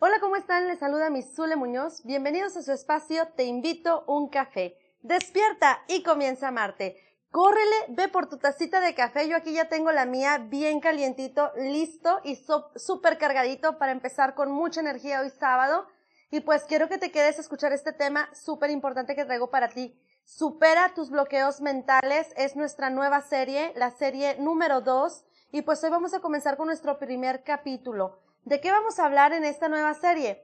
Hola, ¿cómo están? Les saluda mi Zule Muñoz. Bienvenidos a su espacio Te invito un café. Despierta y comienza a amarte. Córrele, ve por tu tacita de café. Yo aquí ya tengo la mía bien calientito, listo y súper cargadito para empezar con mucha energía hoy sábado. Y pues quiero que te quedes a escuchar este tema súper importante que traigo para ti. Supera tus bloqueos mentales es nuestra nueva serie, la serie número 2. Y pues hoy vamos a comenzar con nuestro primer capítulo. ¿De qué vamos a hablar en esta nueva serie?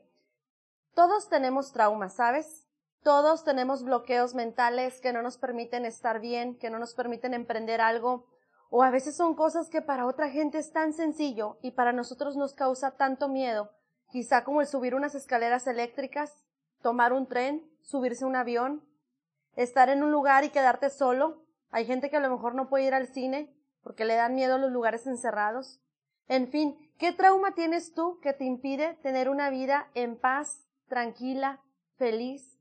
Todos tenemos traumas, ¿sabes? Todos tenemos bloqueos mentales que no nos permiten estar bien, que no nos permiten emprender algo, o a veces son cosas que para otra gente es tan sencillo y para nosotros nos causa tanto miedo, quizá como el subir unas escaleras eléctricas, tomar un tren, subirse un avión, estar en un lugar y quedarte solo. Hay gente que a lo mejor no puede ir al cine porque le dan miedo los lugares encerrados. En fin, ¿qué trauma tienes tú que te impide tener una vida en paz, tranquila, feliz?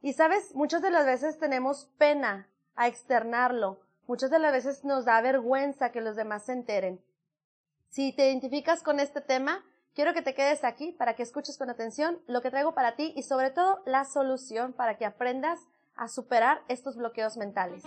Y sabes, muchas de las veces tenemos pena a externarlo, muchas de las veces nos da vergüenza que los demás se enteren. Si te identificas con este tema, quiero que te quedes aquí para que escuches con atención lo que traigo para ti y sobre todo la solución para que aprendas a superar estos bloqueos mentales.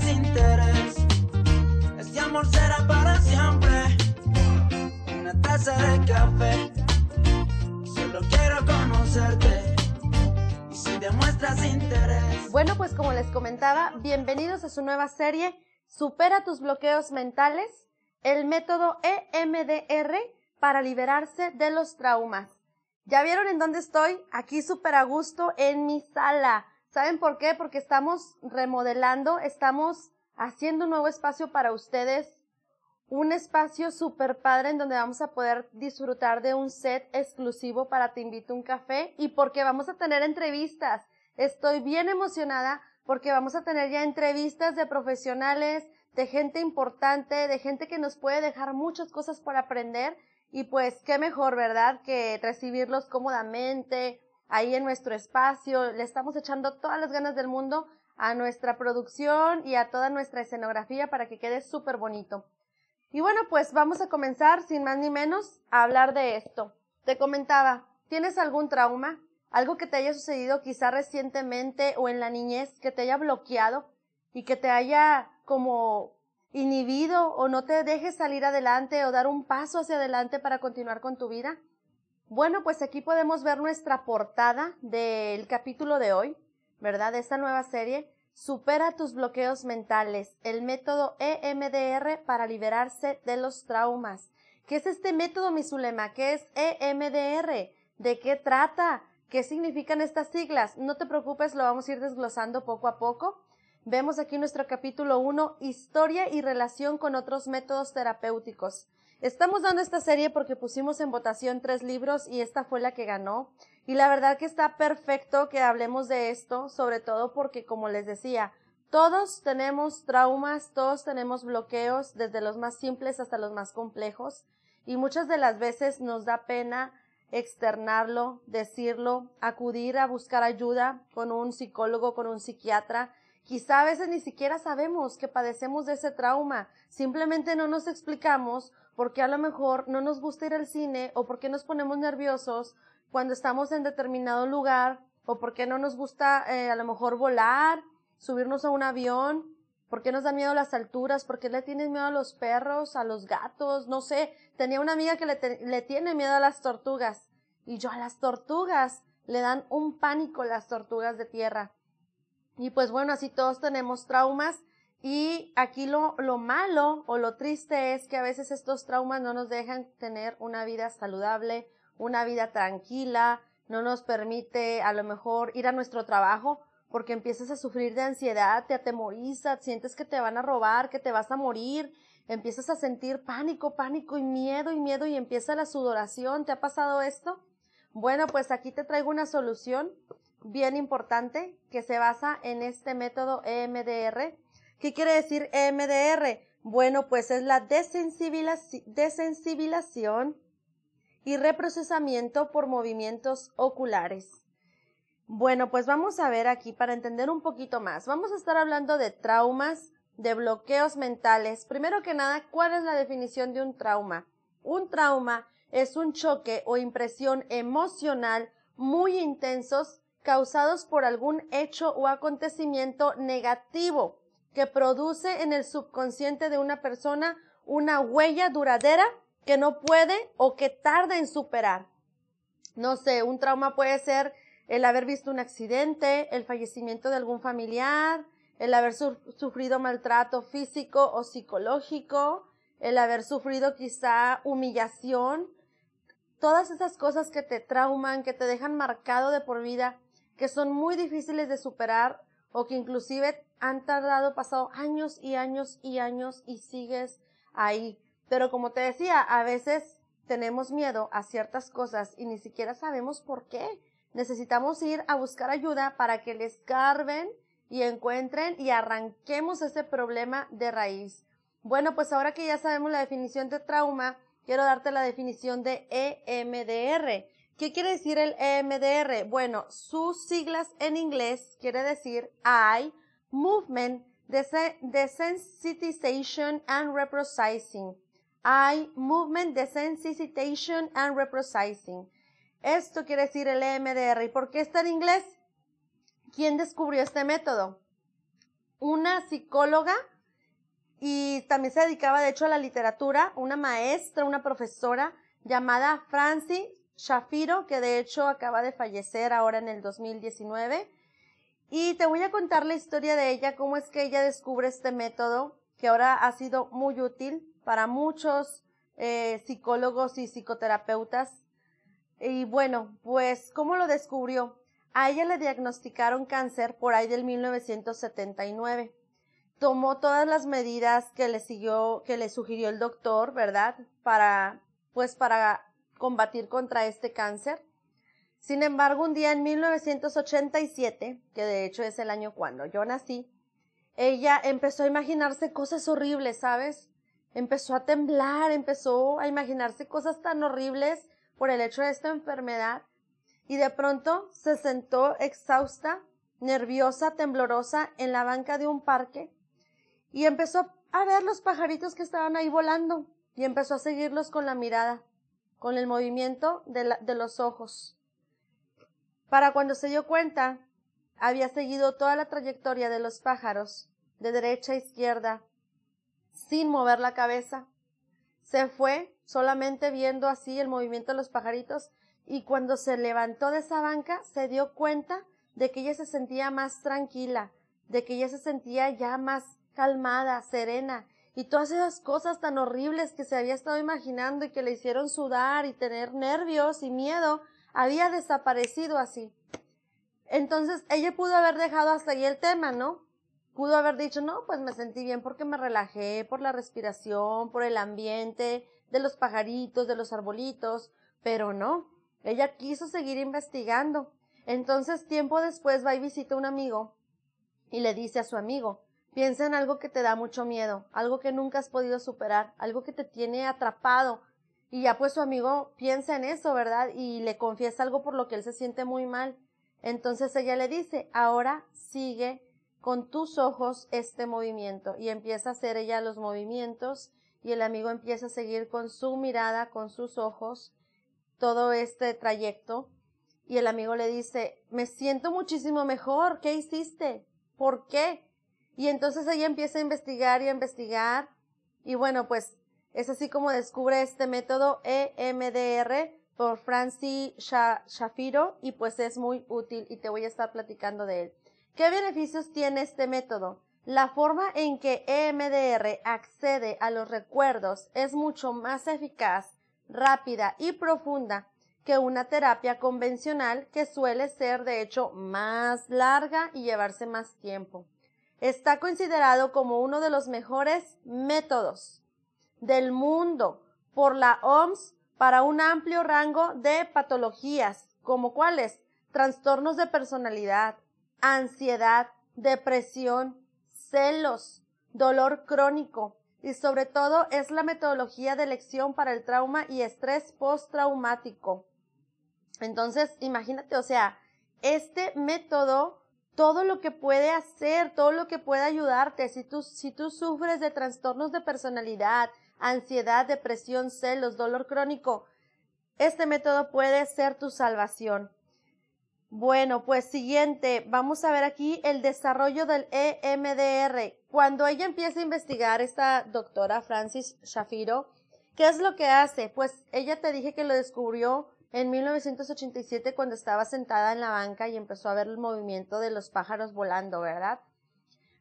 Interés, este amor será para siempre. Una taza de café, solo quiero conocerte. Y si te muestras interés. Bueno, pues como les comentaba, bienvenidos a su nueva serie, Supera tus bloqueos mentales, el método EMDR para liberarse de los traumas. ¿Ya vieron en dónde estoy? Aquí súper a gusto en mi sala. ¿Saben por qué? Porque estamos remodelando, estamos haciendo un nuevo espacio para ustedes, un espacio súper padre en donde vamos a poder disfrutar de un set exclusivo para Te invito un café y porque vamos a tener entrevistas. Estoy bien emocionada porque vamos a tener ya entrevistas de profesionales, de gente importante, de gente que nos puede dejar muchas cosas por aprender y pues qué mejor, ¿verdad? Que recibirlos cómodamente, ahí en nuestro espacio. Le estamos echando todas las ganas del mundo a nuestra producción y a toda nuestra escenografía para que quede súper bonito. Y bueno, pues vamos a comenzar sin más ni menos a hablar de esto. Te comentaba, ¿tienes algún trauma? Algo que te haya sucedido quizá recientemente o en la niñez que te haya bloqueado y que te haya como inhibido o no te dejes salir adelante o dar un paso hacia adelante para continuar con tu vida? Bueno, pues aquí podemos ver nuestra portada del capítulo de hoy, ¿verdad? De esta nueva serie. Supera tus bloqueos mentales, el método EMDR para liberarse de los traumas. ¿Qué es este método, mi Zulema? ¿Qué es EMDR? ¿De qué trata? ¿Qué significan estas siglas? No te preocupes, lo vamos a ir desglosando poco a poco. Vemos aquí nuestro capítulo 1, historia y relación con otros métodos terapéuticos. Estamos dando esta serie porque pusimos en votación tres libros y esta fue la que ganó. Y la verdad que está perfecto que hablemos de esto, sobre todo porque, como les decía, todos tenemos traumas, todos tenemos bloqueos, desde los más simples hasta los más complejos, y muchas de las veces nos da pena externarlo, decirlo, acudir a buscar ayuda con un psicólogo, con un psiquiatra, Quizá a veces ni siquiera sabemos que padecemos de ese trauma, simplemente no nos explicamos por qué a lo mejor no nos gusta ir al cine o por qué nos ponemos nerviosos cuando estamos en determinado lugar o por qué no nos gusta eh, a lo mejor volar, subirnos a un avión, por qué nos dan miedo las alturas, por qué le tienes miedo a los perros, a los gatos, no sé, tenía una amiga que le, le tiene miedo a las tortugas y yo a las tortugas le dan un pánico las tortugas de tierra. Y pues bueno, así todos tenemos traumas y aquí lo, lo malo o lo triste es que a veces estos traumas no nos dejan tener una vida saludable, una vida tranquila, no nos permite a lo mejor ir a nuestro trabajo porque empiezas a sufrir de ansiedad, te atemorizas, sientes que te van a robar, que te vas a morir, empiezas a sentir pánico, pánico y miedo y miedo y empieza la sudoración. ¿Te ha pasado esto? Bueno, pues aquí te traigo una solución bien importante que se basa en este método EMDR. ¿Qué quiere decir EMDR? Bueno, pues es la desensibilización y reprocesamiento por movimientos oculares. Bueno, pues vamos a ver aquí para entender un poquito más. Vamos a estar hablando de traumas, de bloqueos mentales. Primero que nada, ¿cuál es la definición de un trauma? Un trauma es un choque o impresión emocional muy intensos causados por algún hecho o acontecimiento negativo que produce en el subconsciente de una persona una huella duradera que no puede o que tarda en superar. No sé, un trauma puede ser el haber visto un accidente, el fallecimiento de algún familiar, el haber sufrido maltrato físico o psicológico, el haber sufrido quizá humillación, todas esas cosas que te trauman, que te dejan marcado de por vida, que son muy difíciles de superar o que inclusive han tardado, pasado años y años y años y sigues ahí. Pero como te decía, a veces tenemos miedo a ciertas cosas y ni siquiera sabemos por qué. Necesitamos ir a buscar ayuda para que les carven y encuentren y arranquemos ese problema de raíz. Bueno, pues ahora que ya sabemos la definición de trauma, quiero darte la definición de EMDR. ¿Qué quiere decir el EMDR? Bueno, sus siglas en inglés quiere decir I, Movement, Desensitization and Reprocessing. I, Movement, Desensitization and Reprocessing. Esto quiere decir el EMDR. ¿Y por qué está en inglés? ¿Quién descubrió este método? Una psicóloga y también se dedicaba de hecho a la literatura, una maestra, una profesora llamada Francie Shafiro, que de hecho acaba de fallecer ahora en el 2019. Y te voy a contar la historia de ella, cómo es que ella descubre este método, que ahora ha sido muy útil para muchos eh, psicólogos y psicoterapeutas. Y bueno, pues, ¿cómo lo descubrió? A ella le diagnosticaron cáncer por ahí del 1979 tomó todas las medidas que le siguió, que le sugirió el doctor, ¿verdad? Para, pues para combatir contra este cáncer. Sin embargo, un día en 1987, que de hecho es el año cuando yo nací, ella empezó a imaginarse cosas horribles, ¿sabes? Empezó a temblar, empezó a imaginarse cosas tan horribles por el hecho de esta enfermedad y de pronto se sentó exhausta, nerviosa, temblorosa en la banca de un parque y empezó a ver los pajaritos que estaban ahí volando y empezó a seguirlos con la mirada, con el movimiento de, los ojos. Para cuando se dio cuenta, había seguido toda la trayectoria de los pájaros, de derecha a izquierda, sin mover la cabeza. Se fue solamente viendo así el movimiento de los pajaritos y cuando se levantó de esa banca se dio cuenta de que ella se sentía más tranquila, de que ella se sentía ya más calmada, serena, y todas esas cosas tan horribles que se había estado imaginando y que le hicieron sudar y tener nervios y miedo, había desaparecido así. Entonces ella pudo haber dejado hasta ahí el tema, ¿no? Pudo haber dicho, no, pues me sentí bien porque me relajé, por la respiración, por el ambiente, de los pajaritos, de los arbolitos, pero no, ella quiso seguir investigando. Entonces tiempo después va y visita a un amigo y le dice a su amigo, Piensa en algo que te da mucho miedo, algo que nunca has podido superar, algo que te tiene atrapado. Y ya pues su amigo piensa en eso, ¿verdad? Y le confiesa algo por lo que él se siente muy mal. Entonces ella le dice, ahora sigue con tus ojos este movimiento. Y empieza a hacer ella los movimientos y el amigo empieza a seguir con su mirada, con sus ojos, todo este trayecto. Y el amigo le dice, me siento muchísimo mejor. ¿Qué hiciste? ¿Por qué? Y entonces ella empieza a investigar y a investigar. Y bueno, pues es así como descubre este método EMDR por Francis Shafiro y pues es muy útil y te voy a estar platicando de él. ¿Qué beneficios tiene este método? La forma en que EMDR accede a los recuerdos es mucho más eficaz, rápida y profunda que una terapia convencional que suele ser de hecho más larga y llevarse más tiempo está considerado como uno de los mejores métodos del mundo por la OMS para un amplio rango de patologías, como cuáles trastornos de personalidad, ansiedad, depresión, celos, dolor crónico, y sobre todo es la metodología de elección para el trauma y estrés postraumático. Entonces, imagínate, o sea, este método, todo lo que puede hacer, todo lo que puede ayudarte, si tú, si tú sufres de trastornos de personalidad, ansiedad, depresión, celos, dolor crónico, este método puede ser tu salvación. Bueno, pues siguiente, vamos a ver aquí el desarrollo del EMDR. Cuando ella empieza a investigar, esta doctora Francis Shafiro, ¿qué es lo que hace? Pues ella te dije que lo descubrió en 1987 cuando estaba sentada en la banca y empezó a ver el movimiento de los pájaros volando, ¿verdad?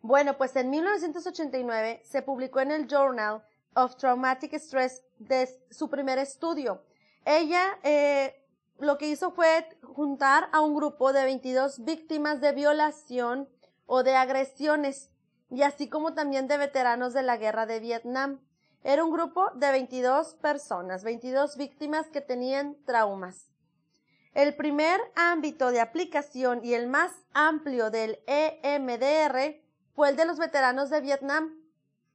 Bueno, pues en 1989 se publicó en el Journal of Traumatic Stress de su primer estudio. Ella eh, lo que hizo fue juntar a un grupo de 22 víctimas de violación o de agresiones, y así como también de veteranos de la guerra de Vietnam. Era un grupo de 22 personas, 22 víctimas que tenían traumas. El primer ámbito de aplicación y el más amplio del EMDR fue el de los veteranos de Vietnam.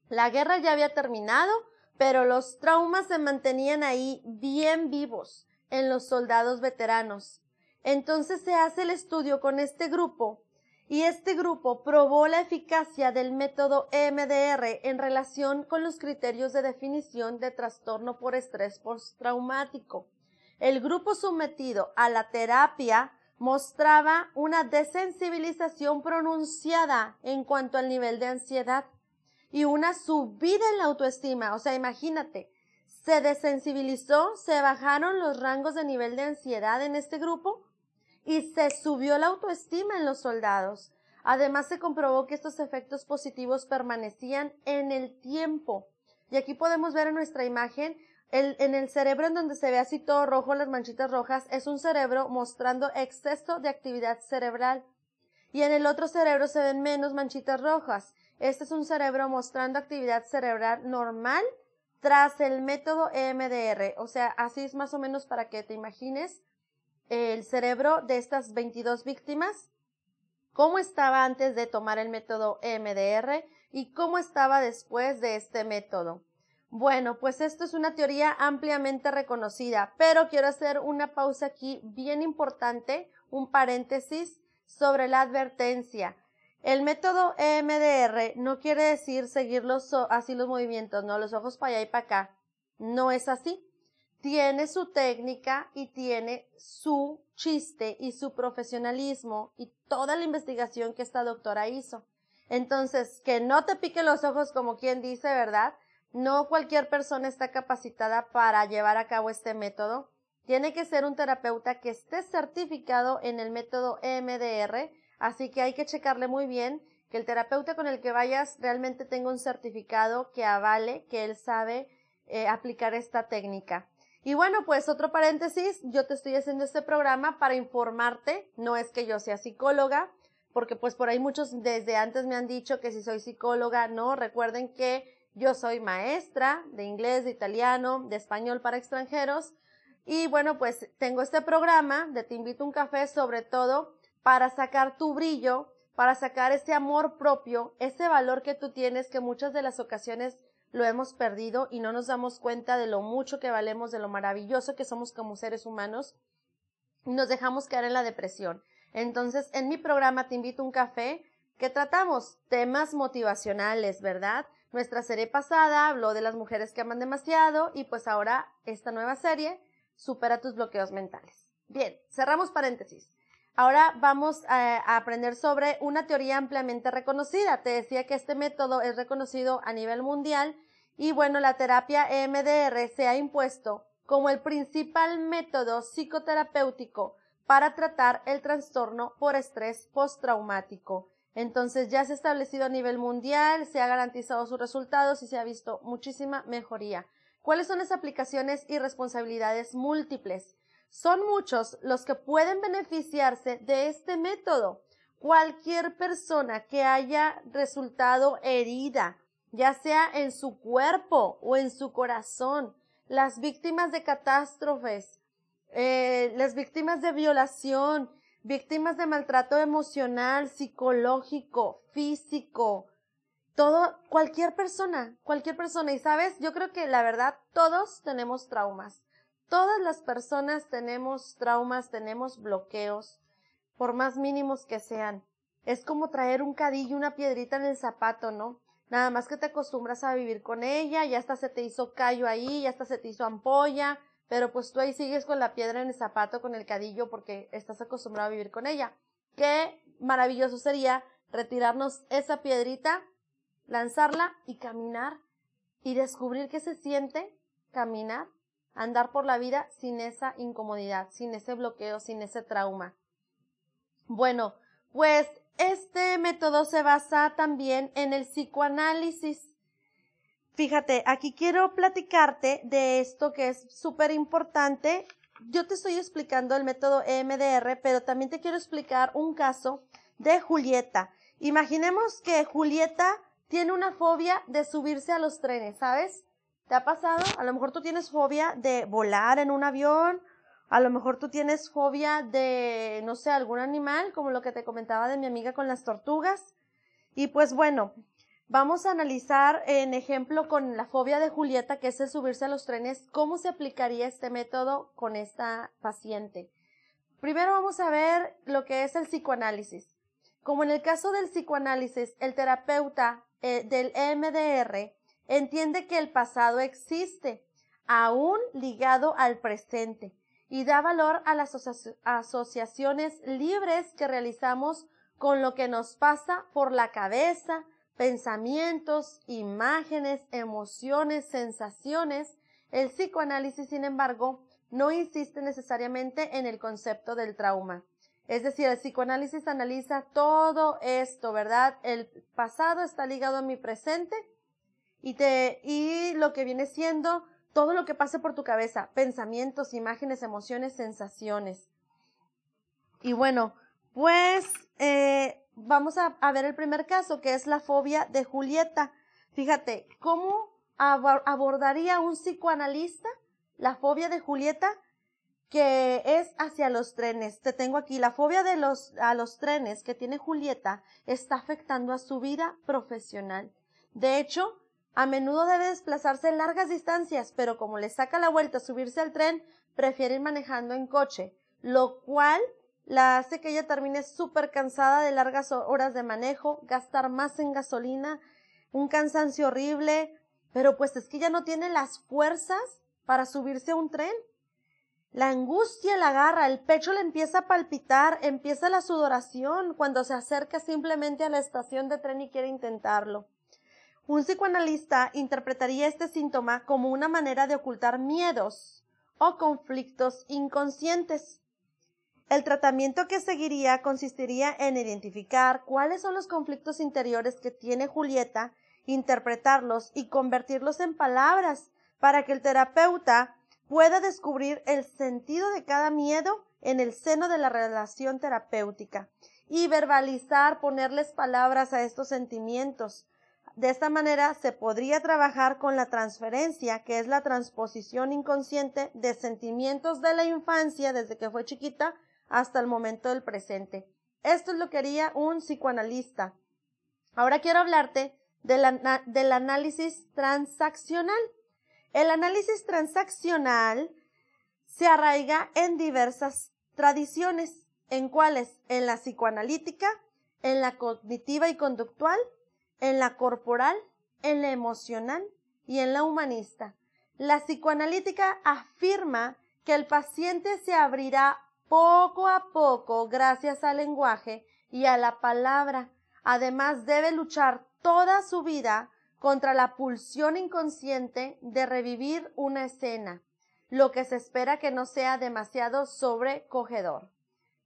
La guerra ya había terminado, pero los traumas se mantenían ahí bien vivos en los soldados veteranos. Entonces se hace el estudio con este grupo y este grupo probó la eficacia del método EMDR en relación con los criterios de definición de trastorno por estrés postraumático. El grupo sometido a la terapia mostraba una desensibilización pronunciada en cuanto al nivel de ansiedad y una subida en la autoestima. O sea, imagínate, se desensibilizó, se bajaron los rangos de nivel de ansiedad en este grupo y se subió la autoestima en los soldados. Además, se comprobó que estos efectos positivos permanecían en el tiempo. Y aquí podemos ver en nuestra imagen, el, en el cerebro en donde se ve así todo rojo, las manchitas rojas, es un cerebro mostrando exceso de actividad cerebral. Y en el otro cerebro se ven menos manchitas rojas. Este es un cerebro mostrando actividad cerebral normal tras el método EMDR. O sea, así es más o menos para que te imagines el cerebro de estas 22 víctimas, cómo estaba antes de tomar el método EMDR y cómo estaba después de este método. Bueno, pues esto es una teoría ampliamente reconocida, pero quiero hacer una pausa aquí bien importante, un paréntesis sobre la advertencia. El método EMDR no quiere decir seguir los, así los movimientos, no, los ojos para allá y para acá. No es así. Tiene su técnica y tiene su chiste y su profesionalismo y toda la investigación que esta doctora hizo. Entonces, que no te pique los ojos como quien dice, ¿verdad? No cualquier persona está capacitada para llevar a cabo este método. Tiene que ser un terapeuta que esté certificado en el método EMDR Así que hay que checarle muy bien que el terapeuta con el que vayas realmente tenga un certificado que avale que él sabe eh, aplicar esta técnica. Y bueno, pues otro paréntesis, yo te estoy haciendo este programa para informarte, no es que yo sea psicóloga, porque pues por ahí muchos desde antes me han dicho que si soy psicóloga, no, recuerden que yo soy maestra de inglés, de italiano, de español para extranjeros, y bueno, pues tengo este programa de Te invito a un café sobre todo para sacar tu brillo, para sacar ese amor propio, ese valor que tú tienes que muchas de las ocasiones lo hemos perdido y no nos damos cuenta de lo mucho que valemos, de lo maravilloso que somos como seres humanos, nos dejamos caer en la depresión. Entonces, en mi programa Te invito a un café, que tratamos temas motivacionales, ¿verdad? Nuestra serie pasada habló de las mujeres que aman demasiado y pues ahora esta nueva serie supera tus bloqueos mentales. Bien, cerramos paréntesis. Ahora vamos a, aprender sobre una teoría ampliamente reconocida. Te decía que este método es reconocido a nivel mundial y bueno, la terapia EMDR se ha impuesto como el principal método psicoterapéutico para tratar el trastorno por estrés postraumático. Entonces ya se ha establecido a nivel mundial, se ha garantizado sus resultados y se ha visto muchísima mejoría. ¿Cuáles son las aplicaciones y responsabilidades múltiples? Son muchos los que pueden beneficiarse de este método. Cualquier persona que haya resultado herida, ya sea en su cuerpo o en su corazón, las víctimas de catástrofes, eh, las víctimas de violación, víctimas de maltrato emocional, psicológico, físico, todo, cualquier persona, cualquier persona. Y sabes, yo creo que la verdad, todos tenemos traumas. Todas las personas tenemos traumas, tenemos bloqueos, por más mínimos que sean. Es como traer un cadillo, una piedrita en el zapato, ¿no? Nada más que te acostumbras a vivir con ella, ya hasta se te hizo callo ahí, ya hasta se te hizo ampolla, pero pues tú ahí sigues con la piedra en el zapato, con el cadillo, porque estás acostumbrado a vivir con ella. Qué maravilloso sería retirarnos esa piedrita, lanzarla y caminar y descubrir qué se siente caminar, andar por la vida sin esa incomodidad, sin ese bloqueo, sin ese trauma. Bueno, pues este método se basa también en el psicoanálisis. Fíjate, aquí quiero platicarte de esto que es súper importante. Yo te estoy explicando el método EMDR, pero también te quiero explicar un caso de Julieta. Imaginemos que Julieta tiene una fobia de subirse a los trenes, ¿sabes? ¿Te ha pasado? A lo mejor tú tienes fobia de volar en un avión, a lo mejor tú tienes fobia de, no sé, algún animal, como lo que te comentaba de mi amiga con las tortugas. Y pues bueno, Vamos a analizar en ejemplo con la fobia de Julieta, que es el subirse a los trenes, cómo se aplicaría este método con esta paciente. Primero vamos a ver lo que es el psicoanálisis. Como en el caso del psicoanálisis, el terapeuta eh, del EMDR entiende que el pasado existe, aún ligado al presente, y da valor a las asociaciones libres que realizamos con lo que nos pasa por la cabeza, pensamientos, imágenes, emociones, sensaciones, el psicoanálisis, sin embargo, no insiste necesariamente en el concepto del trauma. Es decir, el psicoanálisis analiza todo esto, ¿verdad? El pasado está ligado a mi presente y te, y lo que viene siendo todo lo que pase por tu cabeza, pensamientos, imágenes, emociones, sensaciones. Y bueno, pues, eh, vamos a, ver el primer caso, que es la fobia de Julieta. Fíjate, ¿cómo abordaría un psicoanalista la fobia de Julieta? que es hacia los trenes. Te tengo aquí la fobia de los a los trenes que tiene Julieta está afectando a su vida profesional. De hecho, a menudo debe desplazarse largas distancias, pero como le saca la vuelta subirse al tren, prefiere ir manejando en coche, lo cual la hace que ella termine súper cansada de largas horas de manejo, gastar más en gasolina, un cansancio horrible, pero pues es que ella no tiene las fuerzas para subirse a un tren. La angustia la agarra, el pecho le empieza a palpitar, empieza la sudoración cuando se acerca simplemente a la estación de tren y quiere intentarlo. Un psicoanalista interpretaría este síntoma como una manera de ocultar miedos o conflictos inconscientes. El tratamiento que seguiría consistiría en identificar cuáles son los conflictos interiores que tiene Julieta, interpretarlos y convertirlos en palabras para que el terapeuta pueda descubrir el sentido de cada miedo en el seno de la relación terapéutica y verbalizar, ponerles palabras a estos sentimientos. De esta manera se podría trabajar con la transferencia, que es la transposición inconsciente de sentimientos de la infancia desde que fue chiquita hasta el momento del presente. Esto es lo que haría un psicoanalista. Ahora quiero hablarte del análisis transaccional. El análisis transaccional se arraiga en diversas tradiciones, en cuáles, en la psicoanalítica, en la cognitiva y conductual, en la corporal, en la emocional y en la humanista. La psicoanalítica afirma que el paciente se abrirá poco a poco gracias al lenguaje y a la palabra. Además debe luchar toda su vida contra la pulsión inconsciente de revivir una escena, lo que se espera que no sea demasiado sobrecogedor.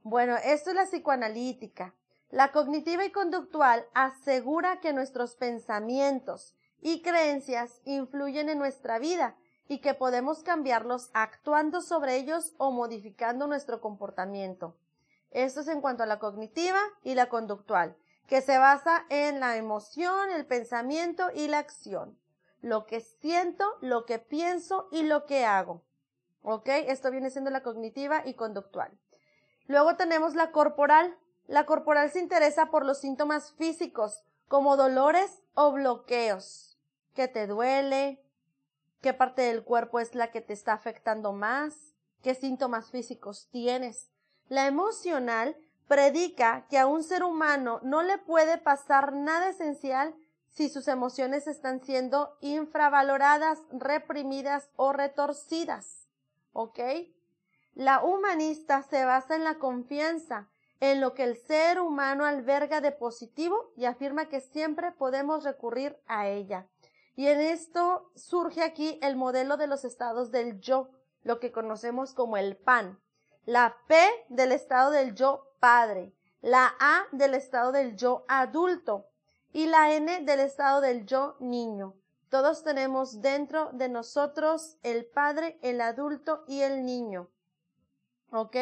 Bueno, esto es la psicoanalítica. La cognitiva y conductual asegura que nuestros pensamientos y creencias influyen en nuestra vida y que podemos cambiarlos actuando sobre ellos o modificando nuestro comportamiento. Esto es en cuanto a la cognitiva y la conductual, que se basa en la emoción, el pensamiento y la acción. Lo que siento, lo que pienso y lo que hago. ¿Ok? Esto viene siendo la cognitiva y conductual. Luego tenemos la corporal. La corporal se interesa por los síntomas físicos, como dolores o bloqueos. ¿Qué te duele? ¿Qué parte del cuerpo es la que te está afectando más? ¿Qué síntomas físicos tienes? La emocional predica que a un ser humano no le puede pasar nada esencial si sus emociones están siendo infravaloradas, reprimidas o retorcidas. ¿Ok? La humanista se basa en la confianza, en lo que el ser humano alberga de positivo y afirma que siempre podemos recurrir a ella. Y en esto surge aquí el modelo de los estados del yo, lo que conocemos como el PAN. La P del estado del yo padre, la A del estado del yo adulto y la N del estado del yo niño. Todos tenemos dentro de nosotros el padre, el adulto y el niño. ¿Ok?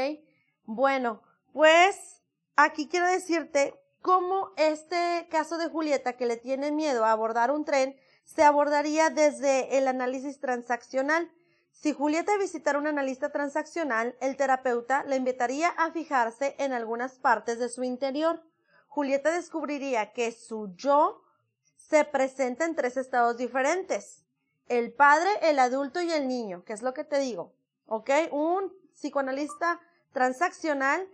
Bueno, pues aquí quiero decirte cómo este caso de Julieta que le tiene miedo a abordar un tren se abordaría desde el análisis transaccional. Si Julieta visitara un analista transaccional, el terapeuta le invitaría a fijarse en algunas partes de su interior. Julieta descubriría que su yo se presenta en tres estados diferentes. El padre, el adulto y el niño, que es lo que te digo. ¿Ok? Un psicoanalista transaccional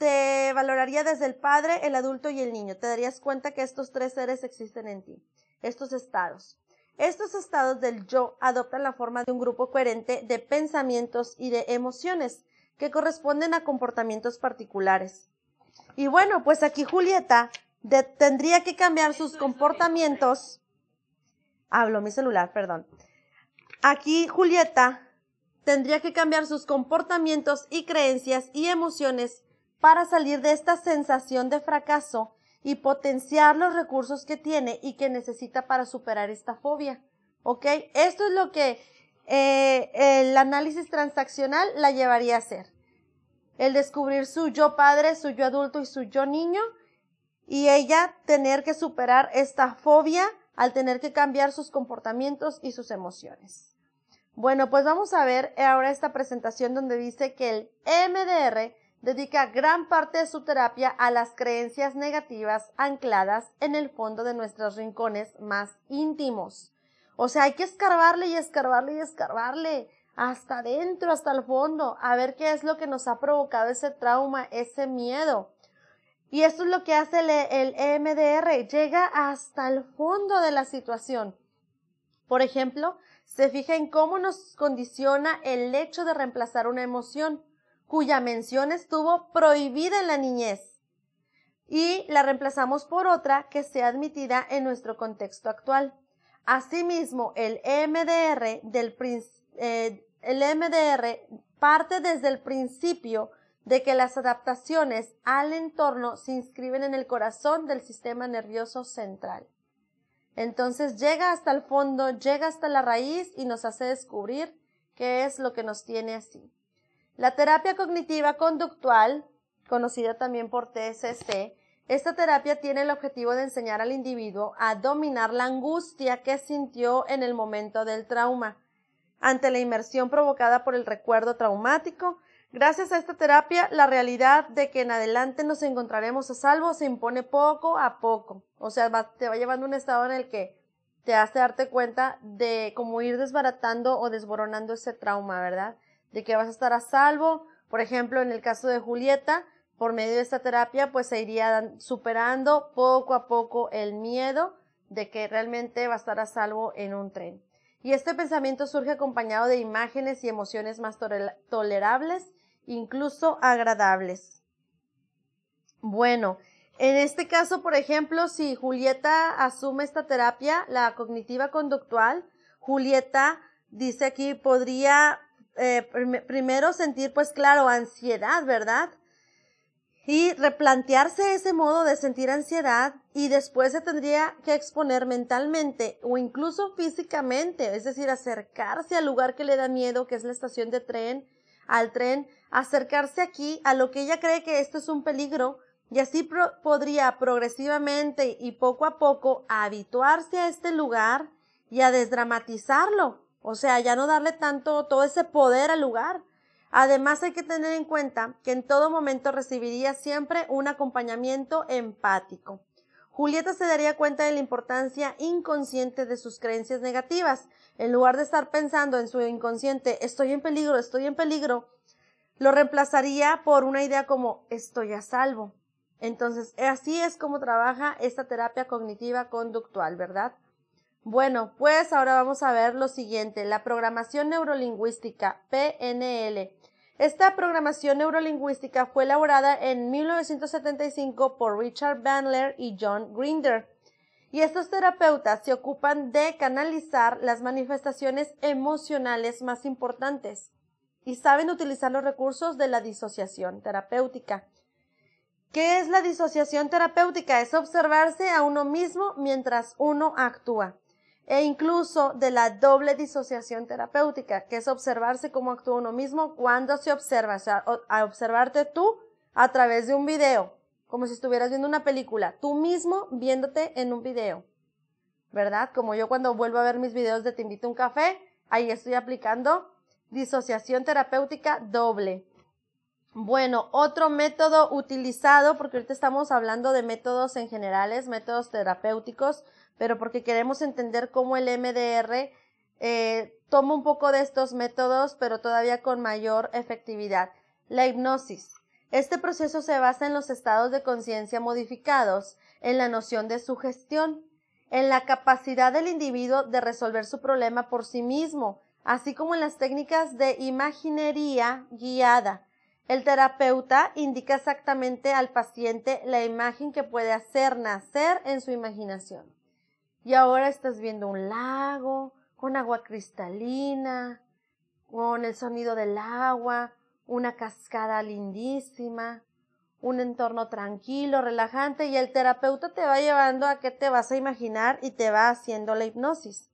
te valoraría desde el padre, el adulto y el niño. Te darías cuenta que estos tres seres existen en ti. Estos estados. Estos estados del yo adoptan la forma de un grupo coherente de pensamientos y de emociones que corresponden a comportamientos particulares. Y bueno, pues aquí Julieta tendría que cambiar sus comportamientos. Hablo mi celular, perdón. Aquí Julieta tendría que cambiar sus comportamientos y creencias y emociones para salir de esta sensación de fracaso y potenciar los recursos que tiene y que necesita para superar esta fobia. ¿Ok? Esto es lo que eh, el análisis transaccional la llevaría a hacer. El descubrir su yo padre, su yo adulto y su yo niño y ella tener que superar esta fobia al tener que cambiar sus comportamientos y sus emociones. Bueno, pues vamos a ver ahora esta presentación donde dice que el MDR dedica gran parte de su terapia a las creencias negativas ancladas en el fondo de nuestros rincones más íntimos. O sea, hay que escarbarle y escarbarle y escarbarle hasta adentro, hasta el fondo, a ver qué es lo que nos ha provocado ese trauma, ese miedo. Y esto es lo que hace el, el EMDR, llega hasta el fondo de la situación. Por ejemplo, se fija en cómo nos condiciona el hecho de reemplazar una emoción cuya mención estuvo prohibida en la niñez y la reemplazamos por otra que sea admitida en nuestro contexto actual. Asimismo, el MDR, del, eh, el MDR parte desde el principio de que las adaptaciones al entorno se inscriben en el corazón del sistema nervioso central. Entonces llega hasta el fondo, llega hasta la raíz y nos hace descubrir qué es lo que nos tiene así. La terapia cognitiva conductual, conocida también por TSC, esta terapia tiene el objetivo de enseñar al individuo a dominar la angustia que sintió en el momento del trauma, ante la inmersión provocada por el recuerdo traumático. Gracias a esta terapia, la realidad de que en adelante nos encontraremos a salvo se impone poco a poco. O sea, te va llevando a un estado en el que te hace darte cuenta de cómo ir desbaratando o desboronando ese trauma, ¿verdad? De que vas a estar a salvo. Por ejemplo, en el caso de Julieta, por medio de esta terapia, pues se iría superando poco a poco el miedo de que realmente va a estar a salvo en un tren. Y este pensamiento surge acompañado de imágenes y emociones más tolerables, incluso agradables. Bueno, en este caso, por ejemplo, si Julieta asume esta terapia, la cognitiva conductual, Julieta dice aquí podría eh, primero sentir, pues claro, ansiedad, ¿verdad? Y replantearse ese modo de sentir ansiedad y después se tendría que exponer mentalmente o incluso físicamente, es decir, acercarse al lugar que le da miedo, que es la estación de tren, al tren, acercarse aquí a lo que ella cree que esto es un peligro y así podría progresivamente y poco a poco habituarse a este lugar y a desdramatizarlo o sea, ya no darle tanto, todo ese poder al lugar. Además hay que tener en cuenta que en todo momento recibiría siempre un acompañamiento empático. Julieta se daría cuenta de la importancia inconsciente de sus creencias negativas. En lugar de estar pensando en su inconsciente, estoy en peligro, estoy en peligro, lo reemplazaría por una idea como estoy a salvo. Entonces, así es como trabaja esta terapia cognitiva conductual, ¿verdad? Bueno, pues ahora vamos a ver lo siguiente, la programación neurolingüística, PNL. Esta programación neurolingüística fue elaborada en 1975 por Richard Bandler y John Grinder. Y estos terapeutas se ocupan de canalizar las manifestaciones emocionales más importantes y saben utilizar los recursos de la disociación terapéutica. ¿Qué es la disociación terapéutica? Es observarse a uno mismo mientras uno actúa e incluso de la doble disociación terapéutica, que es observarse cómo actúa uno mismo cuando se observa, o sea, a observarte tú a través de un video, como si estuvieras viendo una película, tú mismo viéndote en un video, ¿verdad? Como yo cuando vuelvo a ver mis videos de Te invito a un café, ahí estoy aplicando disociación terapéutica doble. Bueno, otro método utilizado, porque ahorita estamos hablando de métodos en generales, métodos terapéuticos, pero porque queremos entender cómo el MDR eh, toma un poco de estos métodos, pero todavía con mayor efectividad. La hipnosis. Este proceso se basa en los estados de conciencia modificados, en la noción de sugestión, en la capacidad del individuo de resolver su problema por sí mismo, así como en las técnicas de imaginería guiada. El terapeuta indica exactamente al paciente la imagen que puede hacer nacer en su imaginación y ahora estás viendo un lago con agua cristalina, con el sonido del agua, una cascada lindísima, un entorno tranquilo, relajante y el terapeuta te va llevando a que te vas a imaginar y te va haciendo la hipnosis.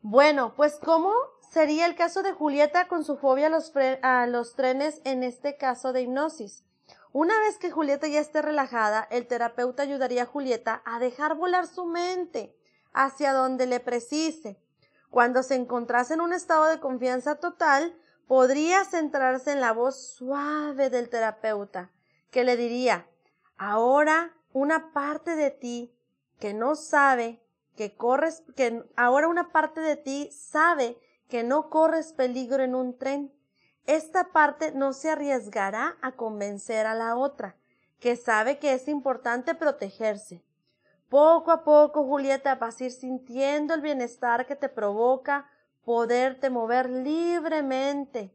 Bueno, pues ¿cómo sería el caso de Julieta con su fobia a los, a los trenes en este caso de hipnosis? Una vez que Julieta ya esté relajada, el terapeuta ayudaría a Julieta a dejar volar su mente hacia donde le precise. Cuando se encontrase en un estado de confianza total, podría centrarse en la voz suave del terapeuta, que le diría, ahora una parte de ti que no sabe que corres, que ahora una parte de ti sabe que no corres peligro en un tren esta parte no se arriesgará a convencer a la otra, que sabe que es importante protegerse. Poco a poco, Julieta, vas a ir sintiendo el bienestar que te provoca poderte mover libremente.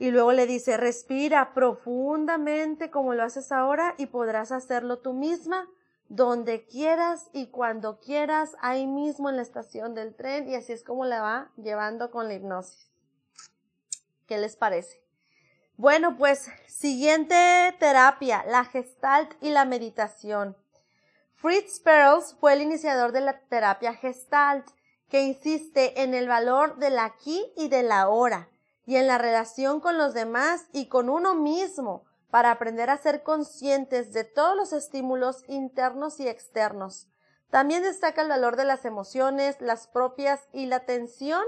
Y luego le dice, respira profundamente como lo haces ahora y podrás hacerlo tú misma donde quieras y cuando quieras, ahí mismo en la estación del tren y así es como la va llevando con la hipnosis. ¿Qué les parece? Bueno, pues siguiente terapia, la gestalt y la meditación. Fritz Perls fue el iniciador de la terapia gestalt, que insiste en el valor del aquí y del ahora, y en la relación con los demás y con uno mismo, para aprender a ser conscientes de todos los estímulos internos y externos. También destaca el valor de las emociones, las propias y la atención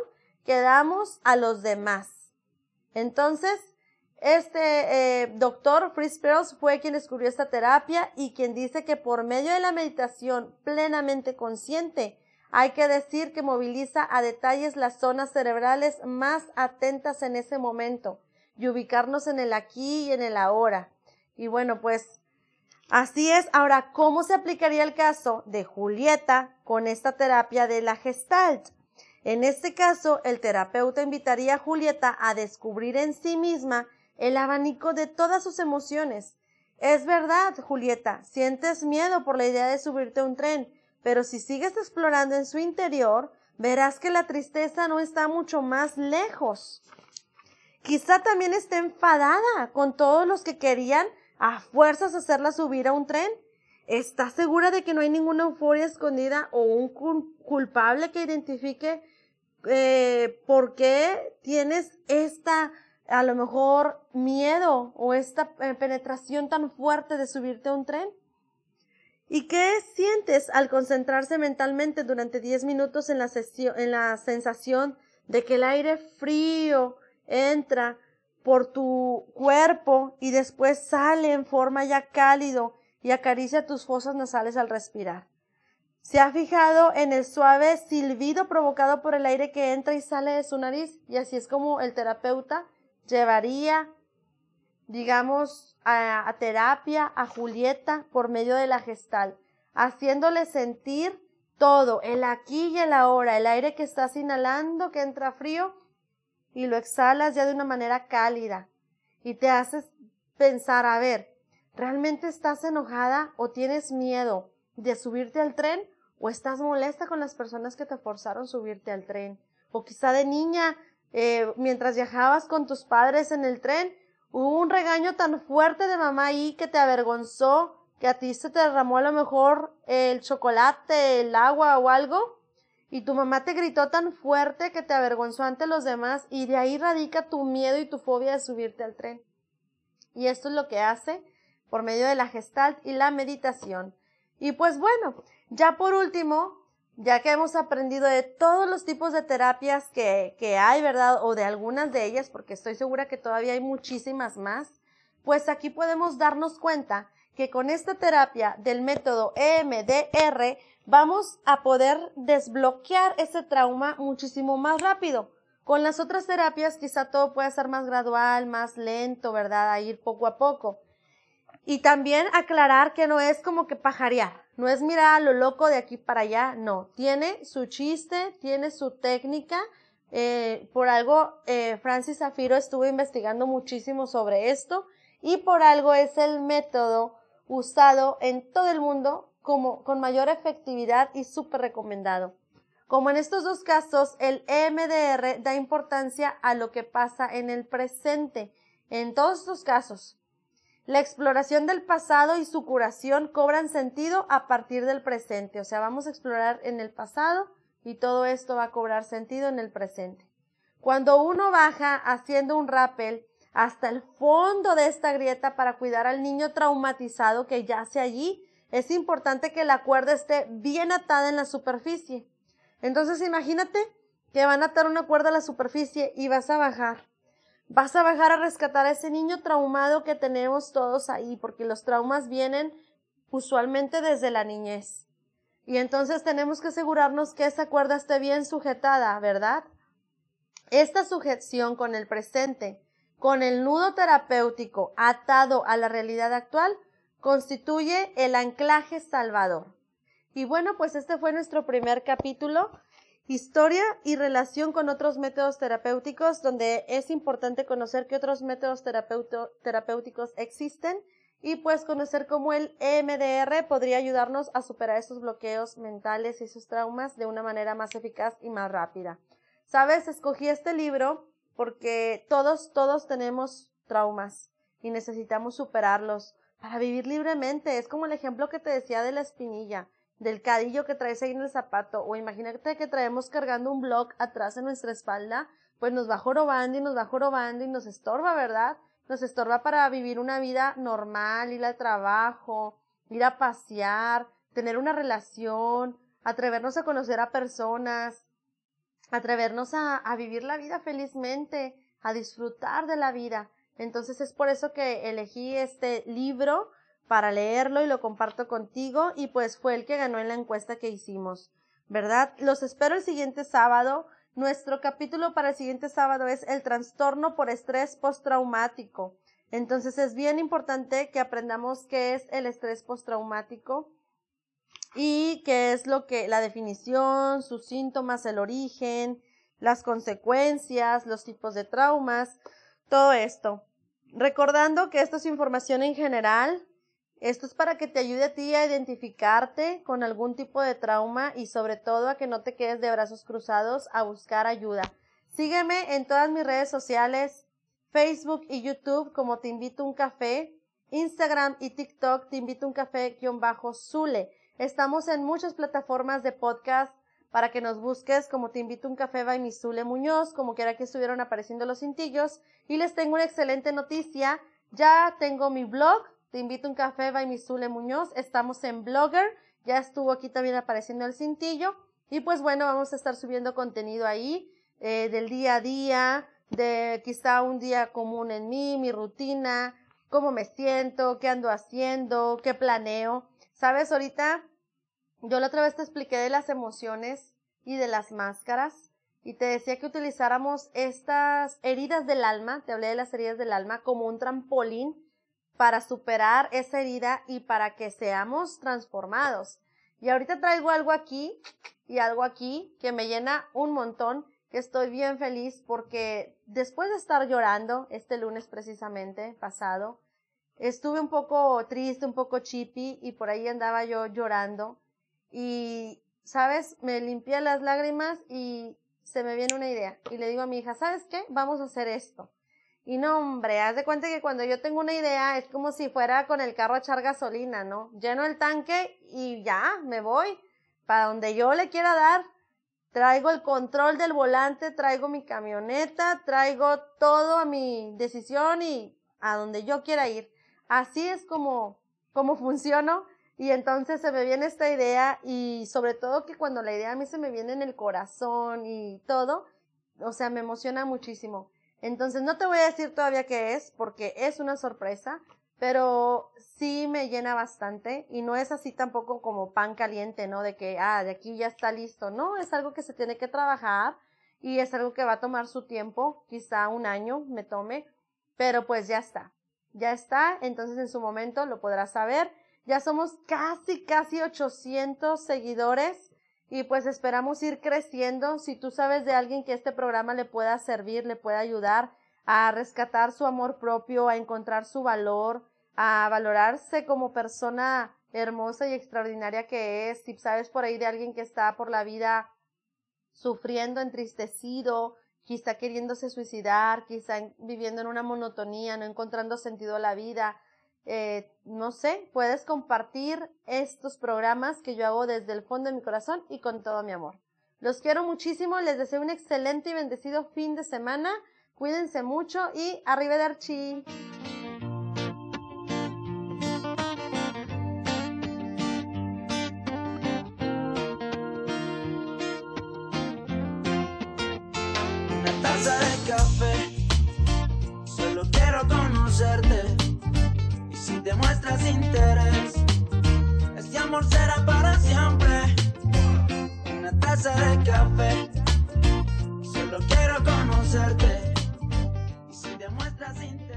que damos a los demás. Entonces, este eh, doctor Fritz Perls fue quien descubrió esta terapia y quien dice que por medio de la meditación plenamente consciente, hay que decir que moviliza a detalles las zonas cerebrales más atentas en ese momento y ubicarnos en el aquí y en el ahora. Y bueno, pues así es. Ahora, ¿cómo se aplicaría el caso de Julieta con esta terapia de la Gestalt? En este caso, el terapeuta invitaría a Julieta a descubrir en sí misma el abanico de todas sus emociones. Es verdad, Julieta, sientes miedo por la idea de subirte a un tren, pero si sigues explorando en su interior, verás que la tristeza no está mucho más lejos. Quizá también esté enfadada con todos los que querían a fuerzas hacerla subir a un tren. ¿Estás segura de que no hay ninguna euforia escondida o un culpable que identifique eh, por qué tienes esta, a lo mejor, miedo o esta eh, penetración tan fuerte de subirte a un tren? ¿Y qué sientes al concentrarse mentalmente durante 10 minutos en la, en la sensación de que el aire frío entra por tu cuerpo y después sale en forma ya cálido y acaricia tus fosas nasales al respirar. ¿Se ha fijado en el suave silbido provocado por el aire que entra y sale de su nariz? Y así es como el terapeuta llevaría, digamos, a, terapia a Julieta por medio de la gestal, haciéndole sentir todo, el aquí y el ahora, el aire que estás inhalando, que entra frío, y lo exhalas ya de una manera cálida. Y te haces pensar, a ver, ¿realmente estás enojada o tienes miedo de subirte al tren? ¿O estás molesta con las personas que te forzaron subirte al tren? O quizá de niña, eh, mientras viajabas con tus padres en el tren, hubo un regaño tan fuerte de mamá ahí que te avergonzó, que a ti se te derramó a lo mejor el chocolate, el agua o algo, y tu mamá te gritó tan fuerte que te avergonzó ante los demás y de ahí radica tu miedo y tu fobia de subirte al tren. Y esto es lo que hace por medio de la gestalt y la meditación. Y pues bueno, ya por último, ya que hemos aprendido de todos los tipos de terapias que, que hay, ¿verdad? O de algunas de ellas, porque estoy segura que todavía hay muchísimas más, pues aquí podemos darnos cuenta que con esta terapia del método EMDR vamos a poder desbloquear ese trauma muchísimo más rápido. Con las otras terapias quizá todo puede ser más gradual, más lento, ¿verdad? A ir poco a poco. Y también aclarar que no es como que pajarear, no es mirar a lo loco de aquí para allá, no. Tiene su chiste, tiene su técnica. Eh, por algo, eh, Francis Zafiro estuvo investigando muchísimo sobre esto y por algo es el método usado en todo el mundo como con mayor efectividad y súper recomendado. Como en estos dos casos, el EMDR da importancia a lo que pasa en el presente. En todos estos casos, la exploración del pasado y su curación cobran sentido a partir del presente. O sea, vamos a explorar en el pasado y todo esto va a cobrar sentido en el presente. Cuando uno baja haciendo un rappel hasta el fondo de esta grieta para cuidar al niño traumatizado que yace allí, es importante que la cuerda esté bien atada en la superficie. Entonces imagínate que van a atar una cuerda a la superficie y vas a bajar vas a bajar a rescatar a ese niño traumado que tenemos todos ahí, porque los traumas vienen usualmente desde la niñez. Y entonces tenemos que asegurarnos que esa cuerda esté bien sujetada, ¿verdad? Esta sujeción con el presente, con el nudo terapéutico atado a la realidad actual, constituye el anclaje salvador. Y bueno, pues este fue nuestro primer capítulo Historia y relación con otros métodos terapéuticos, donde es importante conocer qué otros métodos terapéuticos existen y pues conocer cómo el EMDR podría ayudarnos a superar esos bloqueos mentales y esos traumas de una manera más eficaz y más rápida. Sabes, escogí este libro porque todos, todos tenemos traumas y necesitamos superarlos para vivir libremente. Es como el ejemplo que te decía de la espinilla del cadillo que traes ahí en el zapato, o imagínate que traemos cargando un blog atrás en nuestra espalda, pues nos va jorobando y nos va jorobando y nos estorba, ¿verdad? Nos estorba para vivir una vida normal, ir al trabajo, ir a pasear, tener una relación, atrevernos a conocer a personas, atrevernos a, a vivir la vida felizmente, a disfrutar de la vida. Entonces es por eso que elegí este libro para leerlo y lo comparto contigo y pues fue el que ganó en la encuesta que hicimos, ¿verdad? Los espero el siguiente sábado. Nuestro capítulo para el siguiente sábado es el trastorno por estrés postraumático. Entonces es bien importante que aprendamos qué es el estrés postraumático y qué es lo que la definición, sus síntomas, el origen, las consecuencias, los tipos de traumas, todo esto. Recordando que esto es información en general, esto es para que te ayude a ti a identificarte con algún tipo de trauma y sobre todo a que no te quedes de brazos cruzados a buscar ayuda. Sígueme en todas mis redes sociales, Facebook y YouTube como Te Invito un Café, Instagram y TikTok Te Invito un Café-Zule. Estamos en muchas plataformas de podcast para que nos busques como Te Invito un Café by mi Zule Muñoz, como quiera que estuvieron apareciendo los cintillos. Y les tengo una excelente noticia. Ya tengo mi blog te invito a un café by Misule Muñoz. Estamos en Blogger. Ya estuvo aquí también apareciendo el cintillo. Y pues bueno, vamos a estar subiendo contenido ahí eh, del día a día, de quizá un día común en mí, mi rutina, cómo me siento, qué ando haciendo, qué planeo. Sabes, ahorita yo la otra vez te expliqué de las emociones y de las máscaras y te decía que utilizáramos estas heridas del alma, te hablé de las heridas del alma, como un trampolín para superar esa herida y para que seamos transformados. Y ahorita traigo algo aquí y algo aquí que me llena un montón, que estoy bien feliz porque después de estar llorando este lunes precisamente pasado, estuve un poco triste, un poco chippy y por ahí andaba yo llorando y, sabes, me limpié las lágrimas y se me viene una idea y le digo a mi hija, ¿sabes qué? Vamos a hacer esto. Y no, hombre, haz de cuenta que cuando yo tengo una idea es como si fuera con el carro a echar gasolina, ¿no? Lleno el tanque y ya, me voy. Para donde yo le quiera dar, traigo el control del volante, traigo mi camioneta, traigo todo a mi decisión y a donde yo quiera ir. Así es como, como funciono. Y entonces se me viene esta idea y sobre todo que cuando la idea a mí se me viene en el corazón y todo, o sea, me emociona muchísimo. Entonces no te voy a decir todavía qué es porque es una sorpresa, pero sí me llena bastante y no es así tampoco como pan caliente, ¿no? De que, ah, de aquí ya está listo. No, es algo que se tiene que trabajar y es algo que va a tomar su tiempo, quizá un año me tome, pero pues ya está. Ya está, entonces en su momento lo podrás saber. Ya somos casi, casi 800 seguidores y pues esperamos ir creciendo. Si tú sabes de alguien que este programa le pueda servir, le pueda ayudar a rescatar su amor propio, a encontrar su valor, a valorarse como persona hermosa y extraordinaria que es. Si sabes por ahí de alguien que está por la vida sufriendo, entristecido, quizá queriéndose suicidar, quizá viviendo en una monotonía, no encontrando sentido a la vida, eh, no sé, puedes compartir estos programas que yo hago desde el fondo de mi corazón y con todo mi amor. Los quiero muchísimo, les deseo un excelente y bendecido fin de semana. Cuídense mucho y arrivederci. Este amor será para siempre. Una taza de café, solo quiero conocerte. Y si demuestras interés.